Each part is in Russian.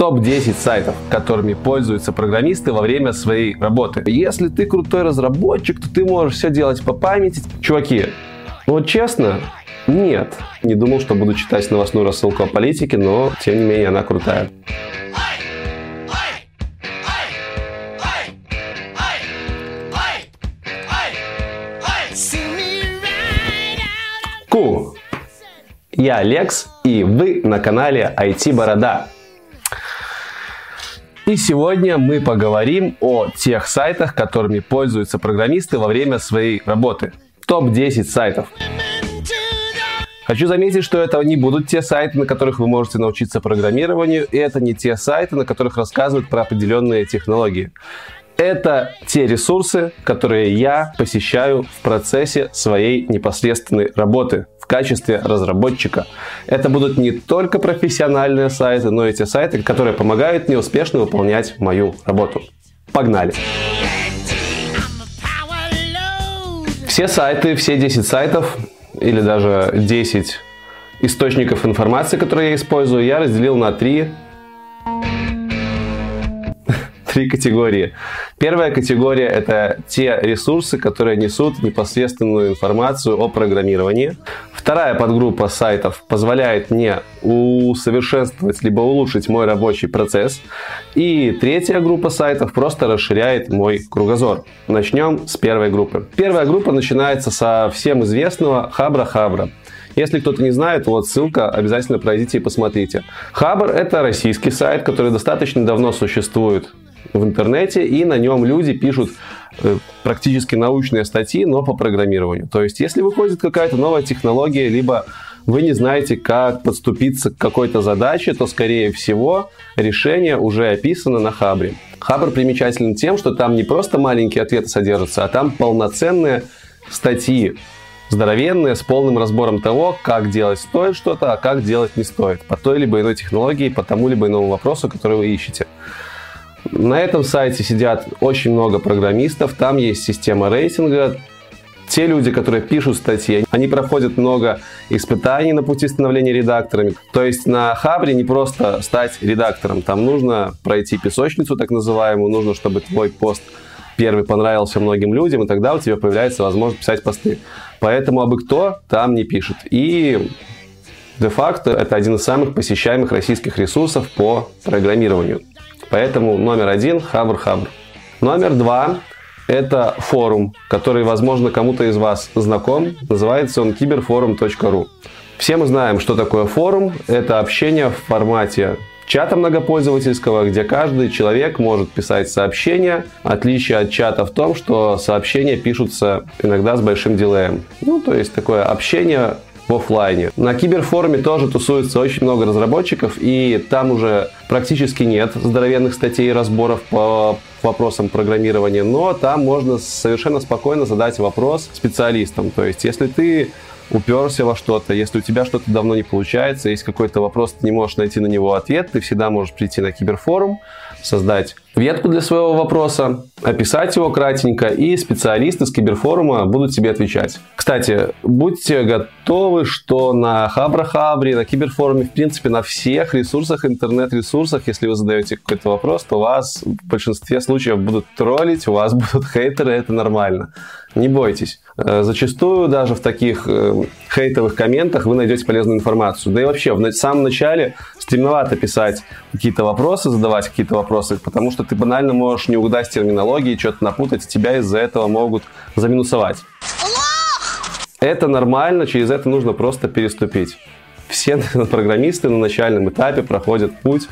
Топ-10 сайтов, которыми пользуются программисты во время своей работы. Если ты крутой разработчик, то ты можешь все делать по памяти. Чуваки, ну вот честно, нет. Не думал, что буду читать новостную рассылку о политике, но тем не менее она крутая. Ку! Я Лекс, и вы на канале IT Борода. И сегодня мы поговорим о тех сайтах, которыми пользуются программисты во время своей работы. Топ-10 сайтов. Хочу заметить, что это не будут те сайты, на которых вы можете научиться программированию, и это не те сайты, на которых рассказывают про определенные технологии. Это те ресурсы, которые я посещаю в процессе своей непосредственной работы качестве разработчика. Это будут не только профессиональные сайты, но и те сайты, которые помогают мне успешно выполнять мою работу. Погнали! Все сайты, все 10 сайтов или даже 10 источников информации, которые я использую, я разделил на три три категории. Первая категория – это те ресурсы, которые несут непосредственную информацию о программировании. Вторая подгруппа сайтов позволяет мне усовершенствовать либо улучшить мой рабочий процесс. И третья группа сайтов просто расширяет мой кругозор. Начнем с первой группы. Первая группа начинается со всем известного Хабра-Хабра. Если кто-то не знает, вот ссылка, обязательно пройдите и посмотрите. Хабр – это российский сайт, который достаточно давно существует в интернете, и на нем люди пишут э, практически научные статьи, но по программированию. То есть, если выходит какая-то новая технология, либо вы не знаете, как подступиться к какой-то задаче, то, скорее всего, решение уже описано на Хабре. Хабр примечателен тем, что там не просто маленькие ответы содержатся, а там полноценные статьи, здоровенные, с полным разбором того, как делать стоит что-то, а как делать не стоит, по той либо иной технологии, по тому либо иному вопросу, который вы ищете. На этом сайте сидят очень много программистов, там есть система рейтинга. Те люди, которые пишут статьи, они проходят много испытаний на пути становления редакторами. То есть на Хабре не просто стать редактором, там нужно пройти песочницу так называемую, нужно, чтобы твой пост первый понравился многим людям, и тогда у тебя появляется возможность писать посты. Поэтому абы кто там не пишет. И де-факто это один из самых посещаемых российских ресурсов по программированию. Поэтому номер один – Хабр-Хабр. Номер два – это форум, который, возможно, кому-то из вас знаком. Называется он киберфорум.ру. Все мы знаем, что такое форум. Это общение в формате чата многопользовательского, где каждый человек может писать сообщения. Отличие от чата в том, что сообщения пишутся иногда с большим дилеем. Ну, то есть такое общение в офлайне. На киберфоруме тоже тусуется очень много разработчиков, и там уже практически нет здоровенных статей и разборов по вопросам программирования, но там можно совершенно спокойно задать вопрос специалистам. То есть, если ты уперся во что-то, если у тебя что-то давно не получается, есть какой-то вопрос, ты не можешь найти на него ответ, ты всегда можешь прийти на киберфорум, создать ветку для своего вопроса, описать его кратенько, и специалисты с киберфорума будут тебе отвечать. Кстати, будьте готовы, что на Хабра-Хабре, на киберфоруме, в принципе, на всех ресурсах, интернет-ресурсах, если вы задаете какой-то вопрос, то вас в большинстве случаев будут троллить, у вас будут хейтеры, это нормально. Не бойтесь. Э, зачастую даже в таких э, хейтовых комментах вы найдете полезную информацию. Да и вообще, в самом начале стремновато писать какие-то вопросы, задавать какие-то вопросы, потому что ты банально можешь не угадать с терминологией, что-то напутать, тебя из-за этого могут заминусовать. Это нормально, через это нужно просто переступить. Все программисты на начальном этапе проходят путь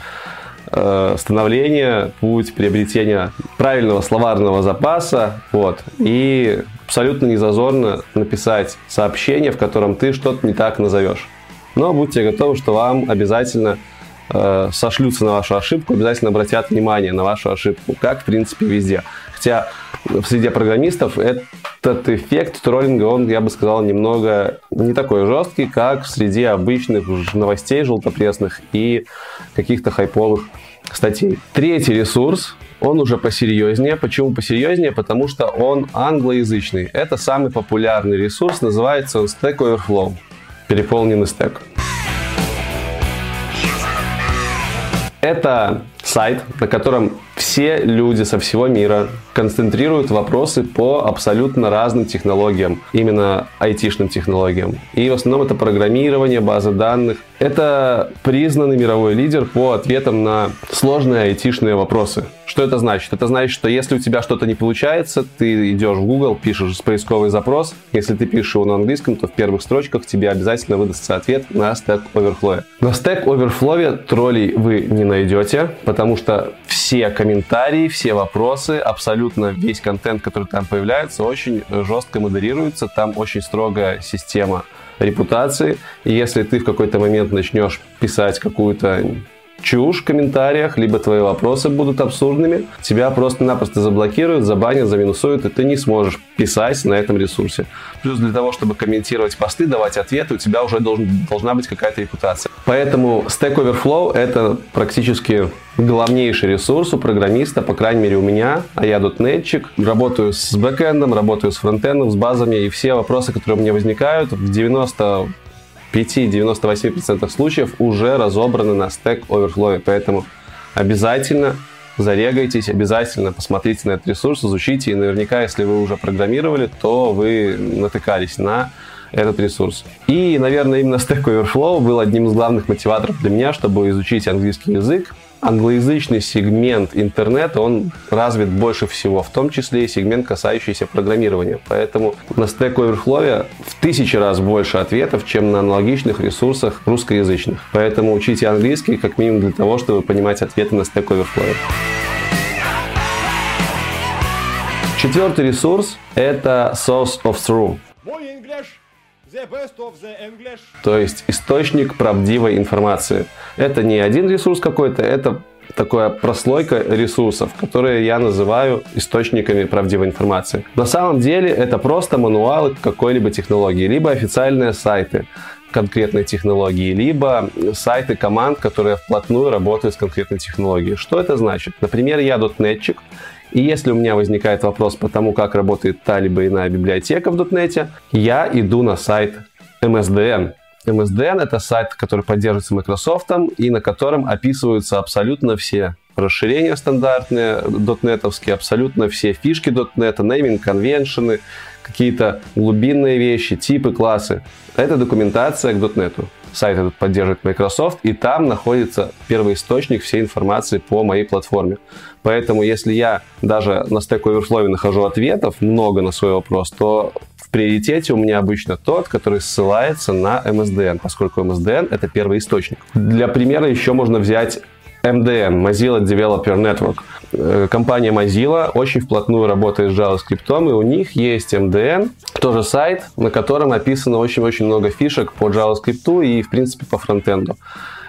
э, становления, путь приобретения правильного словарного запаса, вот, и абсолютно не зазорно написать сообщение, в котором ты что-то не так назовешь. Но будьте готовы, что вам обязательно э, сошлются на вашу ошибку, обязательно обратят внимание на вашу ошибку, как в принципе везде. Хотя в среде программистов этот эффект троллинга, он, я бы сказал, немного не такой жесткий, как в среде обычных новостей желтопресных и каких-то хайповых статей. Третий ресурс, он уже посерьезнее. Почему посерьезнее? Потому что он англоязычный. Это самый популярный ресурс, называется он Stack Overflow, переполненный стек. Это сайт, на котором все люди со всего мира концентрируют вопросы по абсолютно разным технологиям, именно айтишным технологиям. И в основном это программирование, базы данных. Это признанный мировой лидер по ответам на сложные айтишные вопросы. Что это значит? Это значит, что если у тебя что-то не получается, ты идешь в Google, пишешь поисковый запрос. Если ты пишешь его на английском, то в первых строчках тебе обязательно выдастся ответ на Stack Overflow. На Stack Overflow троллей вы не найдете, потому что все комментарии, все вопросы, абсолютно весь контент, который там появляется, очень жестко модерируется. Там очень строгая система репутации. И если ты в какой-то момент начнешь писать какую-то чушь в комментариях, либо твои вопросы будут абсурдными, тебя просто-напросто заблокируют, забанят, заминусуют, и ты не сможешь писать на этом ресурсе. Плюс для того, чтобы комментировать посты, давать ответы, у тебя уже должен, должна быть какая-то репутация. Поэтому Stack Overflow — это практически главнейший ресурс у программиста, по крайней мере у меня, а я дотнетчик, работаю с бэкэндом, работаю с фронтендом, с базами, и все вопросы, которые у меня возникают, в 90 5-98% случаев уже разобраны на Stack Overflow. Поэтому обязательно зарегайтесь, обязательно посмотрите на этот ресурс, изучите. И наверняка, если вы уже программировали, то вы натыкались на этот ресурс. И, наверное, именно Stack Overflow был одним из главных мотиваторов для меня, чтобы изучить английский язык, англоязычный сегмент интернета, он развит больше всего, в том числе и сегмент, касающийся программирования. Поэтому на Stack Overflow в тысячи раз больше ответов, чем на аналогичных ресурсах русскоязычных. Поэтому учите английский как минимум для того, чтобы понимать ответы на Stack Overflow. Четвертый ресурс – это Source of True. То есть источник правдивой информации. Это не один ресурс какой-то, это такая прослойка ресурсов, которые я называю источниками правдивой информации. На самом деле это просто мануалы какой-либо технологии, либо официальные сайты конкретной технологии, либо сайты команд, которые вплотную работают с конкретной технологией. Что это значит? Например, я дотнетчик, и если у меня возникает вопрос по тому, как работает та либо иная библиотека в .NET, я иду на сайт MSDN. MSDN — это сайт, который поддерживается Microsoft и на котором описываются абсолютно все расширения стандартные дотнетовские, абсолютно все фишки .NET, нейминг, конвеншены, какие-то глубинные вещи, типы, классы. Это документация к .NET. Сайт этот поддерживает Microsoft, и там находится первый источник всей информации по моей платформе. Поэтому, если я даже на Stack Overflow нахожу ответов много на свой вопрос, то в приоритете у меня обычно тот, который ссылается на MSDN, поскольку MSDN — это первый источник. Для примера еще можно взять MDN, Mozilla Developer Network. Э, компания Mozilla очень вплотную работает с JavaScript, и у них есть MDN, тоже сайт, на котором описано очень-очень много фишек по JavaScript и, в принципе, по фронтенду.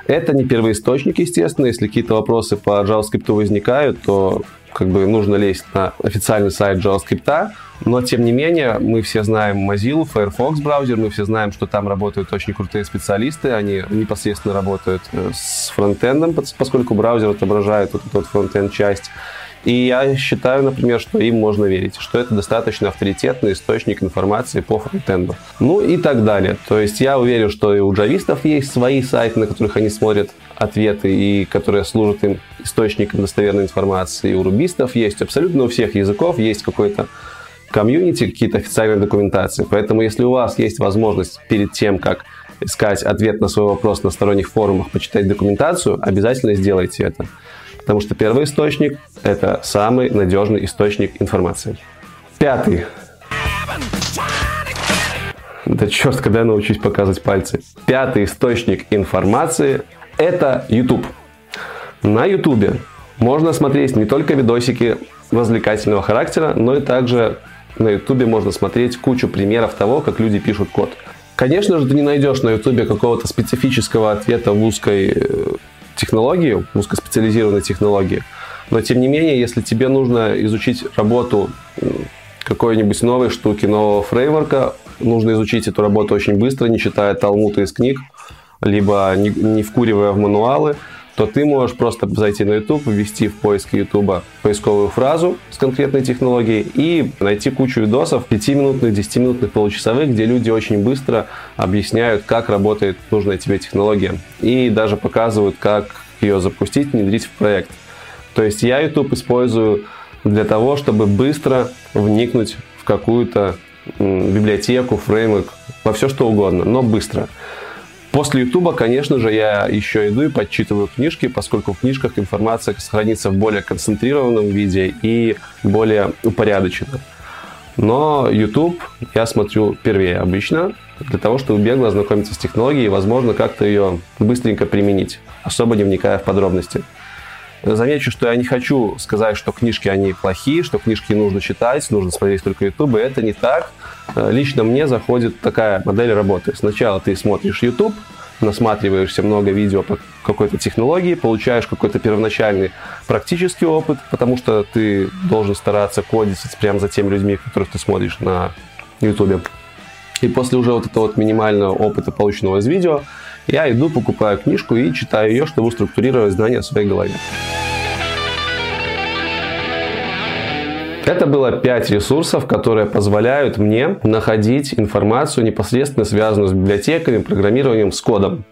Это не первоисточник, естественно. Если какие-то вопросы по JavaScript возникают, то как бы нужно лезть на официальный сайт JavaScript, но тем не менее мы все знаем Mozilla, Firefox браузер, мы все знаем, что там работают очень крутые специалисты, они непосредственно работают э, с фронтендом, поскольку браузер отображает вот эту фронтенд часть. И я считаю, например, что им можно верить, что это достаточно авторитетный источник информации по фронтенду. Ну и так далее. То есть я уверен, что и у джавистов есть свои сайты, на которых они смотрят ответы и которые служат им источником достоверной информации. И у рубистов есть абсолютно у всех языков есть какой-то комьюнити, какие-то официальные документации. Поэтому если у вас есть возможность перед тем, как искать ответ на свой вопрос на сторонних форумах, почитать документацию, обязательно сделайте это. Потому что первый источник – это самый надежный источник информации. Пятый. Да черт, когда я научусь показывать пальцы. Пятый источник информации – это YouTube. На YouTube можно смотреть не только видосики развлекательного характера, но и также на YouTube можно смотреть кучу примеров того, как люди пишут код. Конечно же, ты не найдешь на YouTube какого-то специфического ответа в узкой э, технологии, узкоспециализированной технологии. Но тем не менее, если тебе нужно изучить работу какой-нибудь новой штуки, нового фреймворка, нужно изучить эту работу очень быстро, не читая талмута из книг, либо не, не вкуривая в мануалы, то ты можешь просто зайти на YouTube, ввести в поиске YouTube поисковую фразу с конкретной технологией и найти кучу видосов 5-минутных, 10-минутных, получасовых, где люди очень быстро объясняют, как работает нужная тебе технология. И даже показывают, как ее запустить, внедрить в проект. То есть я YouTube использую для того, чтобы быстро вникнуть в какую-то библиотеку, фреймворк, во все что угодно, но быстро. После YouTube, конечно же, я еще иду и подчитываю книжки, поскольку в книжках информация сохранится в более концентрированном виде и более упорядоченно. Но YouTube я смотрю первее обычно, для того, чтобы бегло ознакомиться с технологией и, возможно, как-то ее быстренько применить, особо не вникая в подробности. Замечу, что я не хочу сказать, что книжки, они плохие, что книжки нужно читать, нужно смотреть только YouTube. Это не так. Э, лично мне заходит такая модель работы. Сначала ты смотришь YouTube, насматриваешься много видео по какой-то технологии, получаешь какой-то первоначальный практический опыт, потому что ты должен стараться кодить прямо за теми людьми, которых ты смотришь на YouTube. И после уже вот этого вот минимального опыта, полученного из видео, я иду, покупаю книжку и читаю ее, чтобы структурировать знания в своей голове. Это было 5 ресурсов, которые позволяют мне находить информацию непосредственно связанную с библиотеками, программированием, с кодом.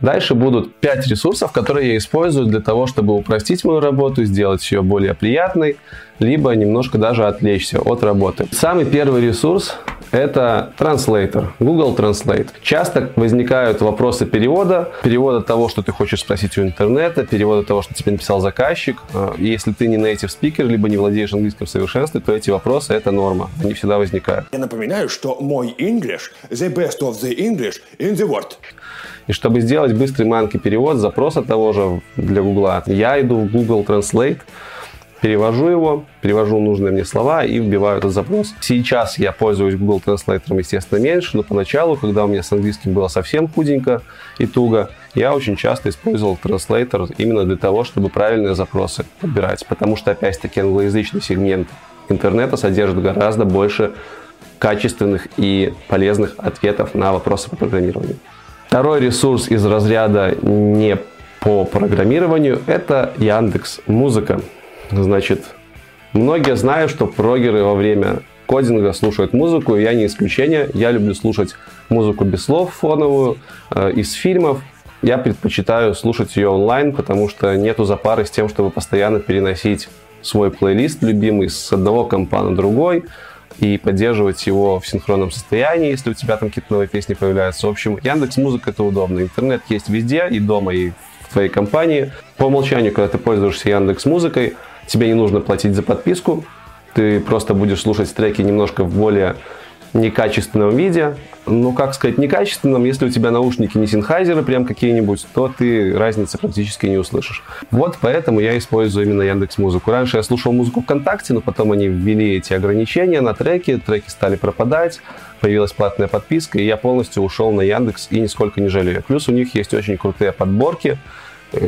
Дальше будут 5 ресурсов, которые я использую для того, чтобы упростить мою работу, сделать ее более приятной, либо немножко даже отвлечься от работы. Самый первый ресурс это Translator, Google Translate. Часто возникают вопросы перевода, перевода того, что ты хочешь спросить у интернета, перевода того, что тебе написал заказчик. А, если ты не native speaker, либо не владеешь английским в совершенстве, то эти вопросы – это норма, они всегда возникают. Я напоминаю, что мой English – the best of the English in the world. И чтобы сделать быстрый манки перевод запроса того же для Google, я иду в Google Translate, перевожу его, перевожу нужные мне слова и вбиваю этот запрос. Сейчас я пользуюсь Google Translate, естественно, меньше, но поначалу, когда у меня с английским было совсем худенько и туго, я очень часто использовал Translator именно для того, чтобы правильные запросы подбирать. Потому что, опять-таки, англоязычный сегмент интернета содержит гораздо больше качественных и полезных ответов на вопросы по программированию. Второй ресурс из разряда не по программированию – это Яндекс Музыка. Значит, многие знают, что прогеры во время кодинга слушают музыку, и я не исключение. Я люблю слушать музыку без слов фоновую, э, из фильмов. Я предпочитаю слушать ее онлайн, потому что нету запары с тем, чтобы постоянно переносить свой плейлист любимый с одного компа на другой и поддерживать его в синхронном состоянии, если у тебя там какие-то новые песни появляются. В общем, Яндекс Музыка это удобно. Интернет есть везде, и дома, и в твоей компании. По умолчанию, когда ты пользуешься Яндекс Музыкой, тебе не нужно платить за подписку, ты просто будешь слушать треки немножко в более некачественном виде. Ну, как сказать, некачественном, если у тебя наушники не синхайзеры прям какие-нибудь, то ты разницы практически не услышишь. Вот поэтому я использую именно Яндекс Музыку. Раньше я слушал музыку ВКонтакте, но потом они ввели эти ограничения на треки, треки стали пропадать, появилась платная подписка, и я полностью ушел на Яндекс и нисколько не жалею. Плюс у них есть очень крутые подборки,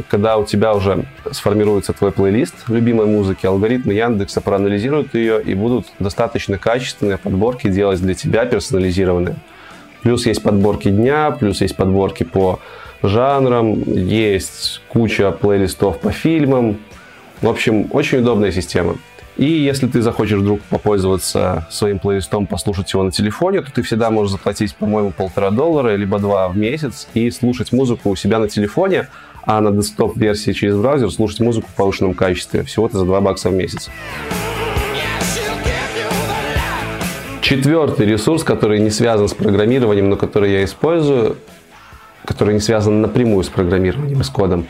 когда у тебя уже сформируется твой плейлист любимой музыки, алгоритмы Яндекса проанализируют ее и будут достаточно качественные подборки делать для тебя персонализированные. Плюс есть подборки дня, плюс есть подборки по жанрам, есть куча плейлистов по фильмам. В общем, очень удобная система. И если ты захочешь вдруг попользоваться своим плейлистом, послушать его на телефоне, то ты всегда можешь заплатить, по-моему, полтора доллара, либо два в месяц и слушать музыку у себя на телефоне, а на десктоп-версии через браузер слушать музыку в повышенном качестве. Всего-то за 2 бакса в месяц. Четвертый ресурс, который не связан с программированием, но который я использую, который не связан напрямую с программированием и с кодом,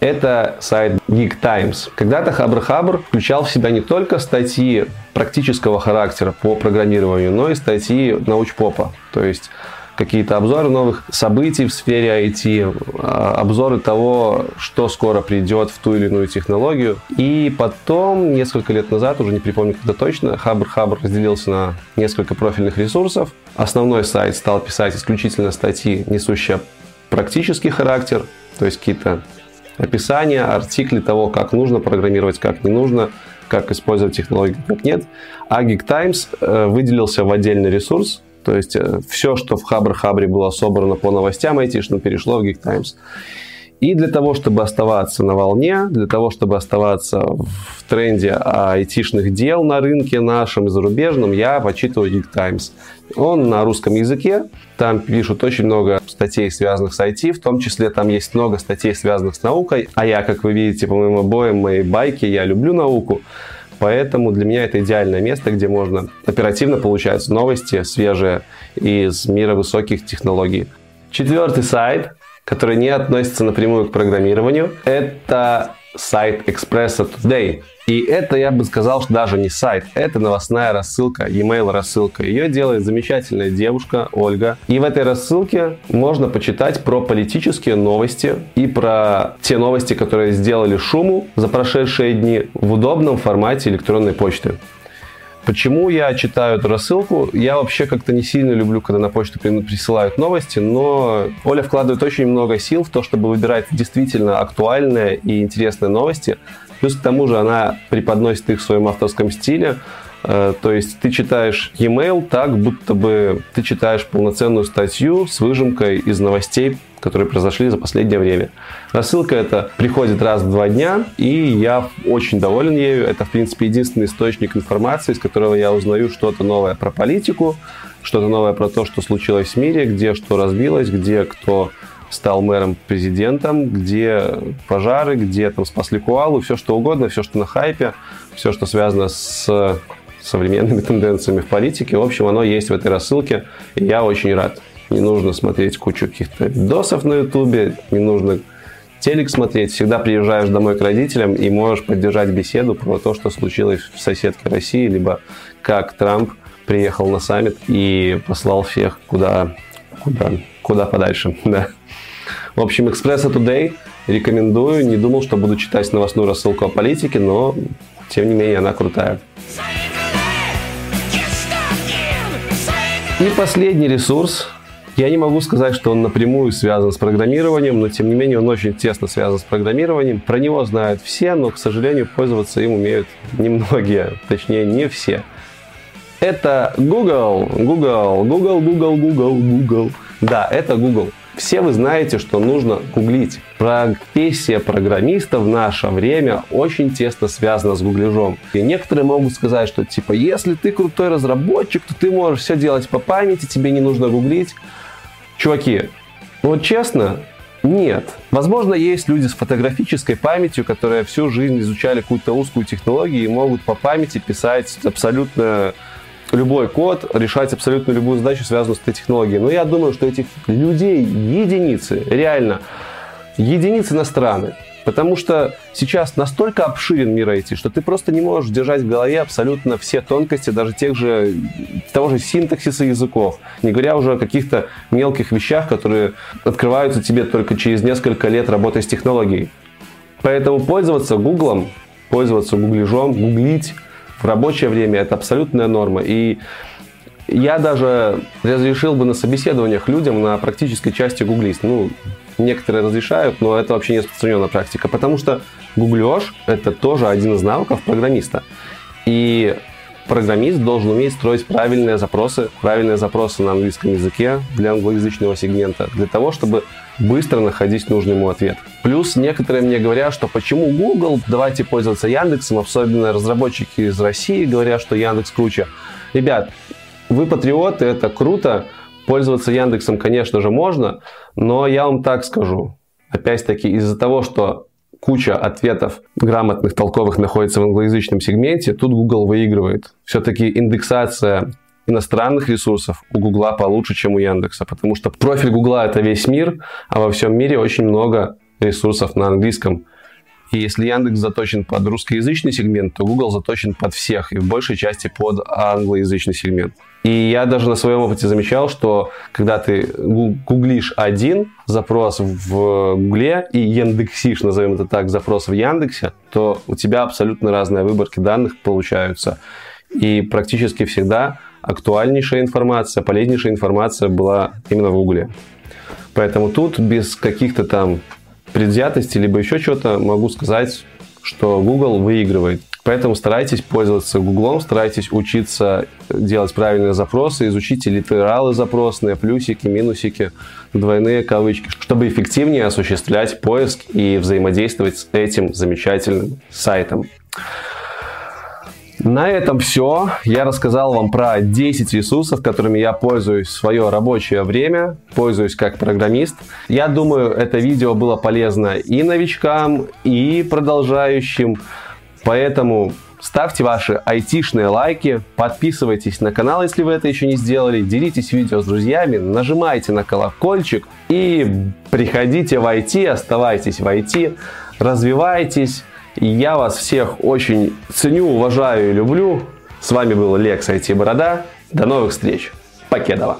это сайт Geek Times. Когда-то Хабр Хабр включал в себя не только статьи практического характера по программированию, но и статьи научпопа. То есть какие-то обзоры новых событий в сфере IT, а, обзоры того, что скоро придет в ту или иную технологию. И потом, несколько лет назад, уже не припомню когда точно, Хабр Хабр разделился на несколько профильных ресурсов. Основной сайт стал писать исключительно статьи, несущие практический характер, то есть какие-то описания, артикли того, как нужно программировать, как не нужно, как использовать технологии, как нет. А Geek Times э, выделился в отдельный ресурс, то есть э, все, что в Хабр-Хабре было собрано по новостям айтишным, перешло в Geek Times. И для того, чтобы оставаться на волне, для того, чтобы оставаться в тренде айтишных дел на рынке нашем и зарубежном, я почитываю Geek Times. Он на русском языке, там пишут очень много статей, связанных с IT, в том числе там есть много статей, связанных с наукой, а я, как вы видите по моим обоим, моей байке, я люблю науку, Поэтому для меня это идеальное место, где можно оперативно получать новости свежие из мира высоких технологий. Четвертый сайт, который не относится напрямую к программированию, это сайт Expressa Today. И это, я бы сказал, что даже не сайт, это новостная рассылка, e-mail рассылка. Ее делает замечательная девушка Ольга. И в этой рассылке можно почитать про политические новости и про те новости, которые сделали шуму за прошедшие дни в удобном формате электронной почты. Почему я читаю эту рассылку? Я вообще как-то не сильно люблю, когда на почту присылают новости, но Оля вкладывает очень много сил в то, чтобы выбирать действительно актуальные и интересные новости. Плюс к тому же она преподносит их в своем авторском стиле. Э, то есть ты читаешь e-mail так, будто бы ты читаешь полноценную статью с выжимкой из новостей которые произошли за последнее время. Рассылка эта приходит раз в два дня, и я очень доволен ею. Это, в принципе, единственный источник информации, из которого я узнаю что-то новое про политику, что-то новое про то, что случилось в мире, где что разбилось, где кто стал мэром, президентом, где пожары, где там спасли Куалу, все что угодно, все, что на хайпе, все, что связано с современными тенденциями в политике. В общем, оно есть в этой рассылке, и я очень рад. Не нужно смотреть кучу каких-то видосов на ютубе, не нужно телек смотреть. Всегда приезжаешь домой к родителям и можешь поддержать беседу про то, что случилось в соседке России, либо как Трамп приехал на саммит и послал всех куда, куда, куда подальше. Да. В общем, Экспресса Today рекомендую. Не думал, что буду читать новостную рассылку о политике, но тем не менее она крутая. И последний ресурс, я не могу сказать, что он напрямую связан с программированием, но тем не менее он очень тесно связан с программированием. Про него знают все, но, к сожалению, пользоваться им умеют немногие, точнее не все. Это Google, Google, Google, Google, Google, Google. Да, это Google. Все вы знаете, что нужно гуглить. Профессия программиста в наше время очень тесно связана с гуглежом. И некоторые могут сказать, что типа, если ты крутой разработчик, то ты можешь все делать по памяти, тебе не нужно гуглить. Чуваки, вот честно, нет. Возможно, есть люди с фотографической памятью, которые всю жизнь изучали какую-то узкую технологию и могут по памяти писать абсолютно любой код, решать абсолютно любую задачу, связанную с этой технологией. Но я думаю, что этих людей единицы, реально, единицы на страны. Потому что сейчас настолько обширен мир IT, что ты просто не можешь держать в голове абсолютно все тонкости, даже тех же, того же синтаксиса языков. Не говоря уже о каких-то мелких вещах, которые открываются тебе только через несколько лет работы с технологией. Поэтому пользоваться Гуглом, пользоваться гуглежом, гуглить в рабочее время это абсолютная норма. И я даже разрешил бы на собеседованиях людям на практической части гуглить. Ну, некоторые разрешают, но это вообще не распространенная практика, потому что гуглеж – это тоже один из навыков программиста. И программист должен уметь строить правильные запросы, правильные запросы на английском языке для англоязычного сегмента, для того, чтобы быстро находить нужный ему ответ. Плюс некоторые мне говорят, что почему Google, давайте пользоваться Яндексом, особенно разработчики из России говорят, что Яндекс круче. Ребят, вы патриоты, это круто, Пользоваться Яндексом, конечно же, можно, но я вам так скажу. Опять-таки, из-за того, что куча ответов грамотных, толковых находится в англоязычном сегменте, тут Google выигрывает. Все-таки индексация иностранных ресурсов у Гугла получше, чем у Яндекса, потому что профиль Гугла это весь мир, а во всем мире очень много ресурсов на английском. И если Яндекс заточен под русскоязычный сегмент, то Google заточен под всех и в большей части под англоязычный сегмент. И я даже на своем опыте замечал, что когда ты гуглишь один запрос в Гугле и индексишь, назовем это так, запрос в Яндексе, то у тебя абсолютно разные выборки данных получаются. И практически всегда актуальнейшая информация, полезнейшая информация была именно в Гугле. Поэтому тут без каких-то там предвзятостей, либо еще чего-то могу сказать, что Google выигрывает. Поэтому старайтесь пользоваться Гуглом, старайтесь учиться делать правильные запросы, изучите литералы запросные, плюсики, минусики, двойные кавычки, чтобы эффективнее осуществлять поиск и взаимодействовать с этим замечательным сайтом. На этом все. Я рассказал вам про 10 ресурсов, которыми я пользуюсь в свое рабочее время, пользуюсь как программист. Я думаю, это видео было полезно и новичкам, и продолжающим. Поэтому ставьте ваши айтишные лайки, подписывайтесь на канал, если вы это еще не сделали, делитесь видео с друзьями, нажимайте на колокольчик и приходите в IT, оставайтесь в IT, развивайтесь. Я вас всех очень ценю, уважаю и люблю. С вами был Лекс IT Борода. До новых встреч. Покедова.